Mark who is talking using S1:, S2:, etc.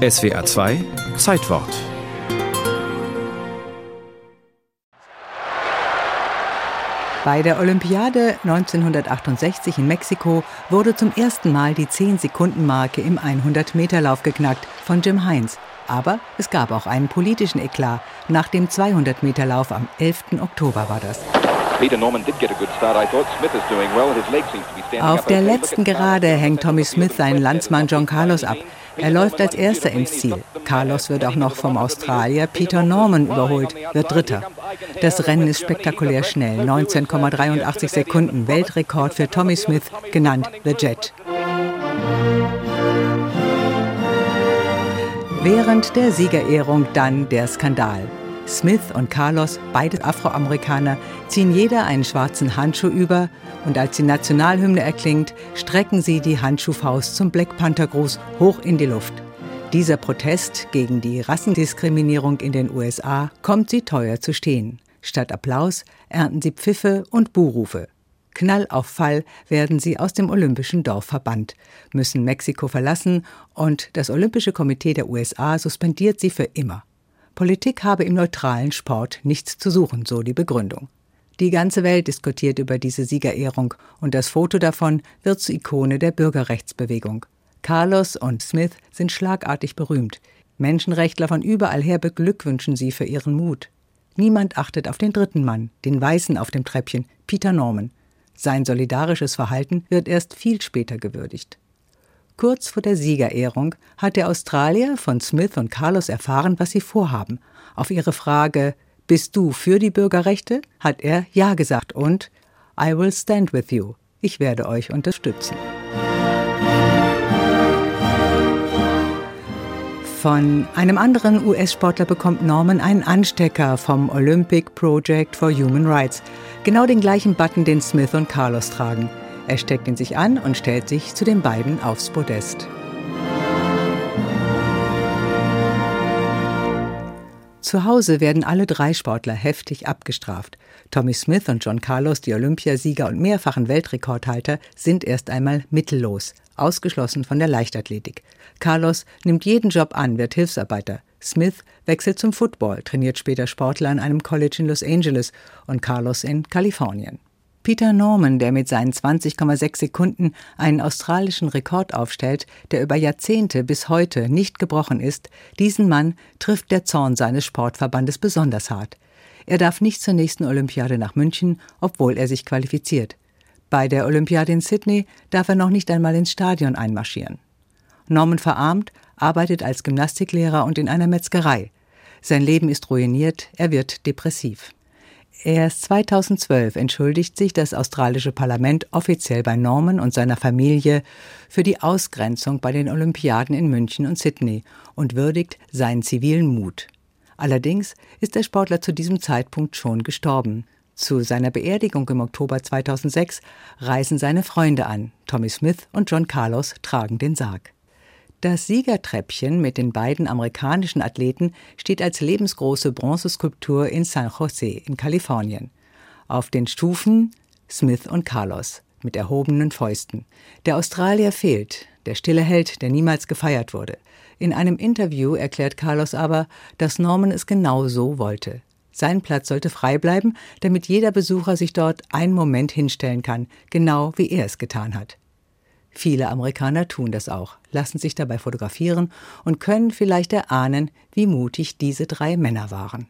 S1: SWA 2 Zeitwort
S2: Bei der Olympiade 1968 in Mexiko wurde zum ersten Mal die 10-Sekunden-Marke im 100-Meter-Lauf geknackt von Jim Heinz. Aber es gab auch einen politischen Eklat. Nach dem 200-Meter-Lauf am 11. Oktober war das. Auf der letzten Gerade hängt Tommy Smith seinen Landsmann John Carlos ab. Er läuft als Erster ins Ziel. Carlos wird auch noch vom Australier Peter Norman überholt, wird Dritter. Das Rennen ist spektakulär schnell, 19,83 Sekunden, Weltrekord für Tommy Smith, genannt The Jet. Während der Siegerehrung dann der Skandal. Smith und Carlos, beide Afroamerikaner, ziehen jeder einen schwarzen Handschuh über und als die Nationalhymne erklingt, strecken sie die Handschuhfaust zum Black Panther Gruß hoch in die Luft. Dieser Protest gegen die Rassendiskriminierung in den USA kommt sie teuer zu stehen. Statt Applaus ernten sie Pfiffe und Buhrufe. Knall auf Fall werden sie aus dem Olympischen Dorf verbannt, müssen Mexiko verlassen und das Olympische Komitee der USA suspendiert sie für immer. Politik habe im neutralen Sport nichts zu suchen, so die Begründung. Die ganze Welt diskutiert über diese Siegerehrung und das Foto davon wird zur Ikone der Bürgerrechtsbewegung. Carlos und Smith sind schlagartig berühmt. Menschenrechtler von überall her beglückwünschen sie für ihren Mut. Niemand achtet auf den dritten Mann, den Weißen auf dem Treppchen, Peter Norman. Sein solidarisches Verhalten wird erst viel später gewürdigt. Kurz vor der Siegerehrung hat der Australier von Smith und Carlos erfahren, was sie vorhaben. Auf ihre Frage Bist du für die Bürgerrechte? hat er Ja gesagt und I will stand with you. Ich werde euch unterstützen. Von einem anderen US-Sportler bekommt Norman einen Anstecker vom Olympic Project for Human Rights. Genau den gleichen Button, den Smith und Carlos tragen. Er steckt ihn sich an und stellt sich zu den beiden aufs Podest. Zu Hause werden alle drei Sportler heftig abgestraft. Tommy Smith und John Carlos, die Olympiasieger und mehrfachen Weltrekordhalter, sind erst einmal mittellos, ausgeschlossen von der Leichtathletik. Carlos nimmt jeden Job an, wird Hilfsarbeiter. Smith wechselt zum Football, trainiert später Sportler an einem College in Los Angeles und Carlos in Kalifornien. Peter Norman, der mit seinen 20,6 Sekunden einen australischen Rekord aufstellt, der über Jahrzehnte bis heute nicht gebrochen ist, diesen Mann trifft der Zorn seines Sportverbandes besonders hart. Er darf nicht zur nächsten Olympiade nach München, obwohl er sich qualifiziert. Bei der Olympiade in Sydney darf er noch nicht einmal ins Stadion einmarschieren. Norman verarmt, arbeitet als Gymnastiklehrer und in einer Metzgerei. Sein Leben ist ruiniert, er wird depressiv. Erst 2012 entschuldigt sich das australische Parlament offiziell bei Norman und seiner Familie für die Ausgrenzung bei den Olympiaden in München und Sydney und würdigt seinen zivilen Mut. Allerdings ist der Sportler zu diesem Zeitpunkt schon gestorben. Zu seiner Beerdigung im Oktober 2006 reisen seine Freunde an. Tommy Smith und John Carlos tragen den Sarg. Das Siegertreppchen mit den beiden amerikanischen Athleten steht als lebensgroße Bronzeskulptur in San Jose in Kalifornien. Auf den Stufen Smith und Carlos mit erhobenen Fäusten. Der Australier fehlt, der stille Held, der niemals gefeiert wurde. In einem Interview erklärt Carlos aber, dass Norman es genau so wollte. Sein Platz sollte frei bleiben, damit jeder Besucher sich dort einen Moment hinstellen kann, genau wie er es getan hat. Viele Amerikaner tun das auch, lassen sich dabei fotografieren und können vielleicht erahnen, wie mutig diese drei Männer waren.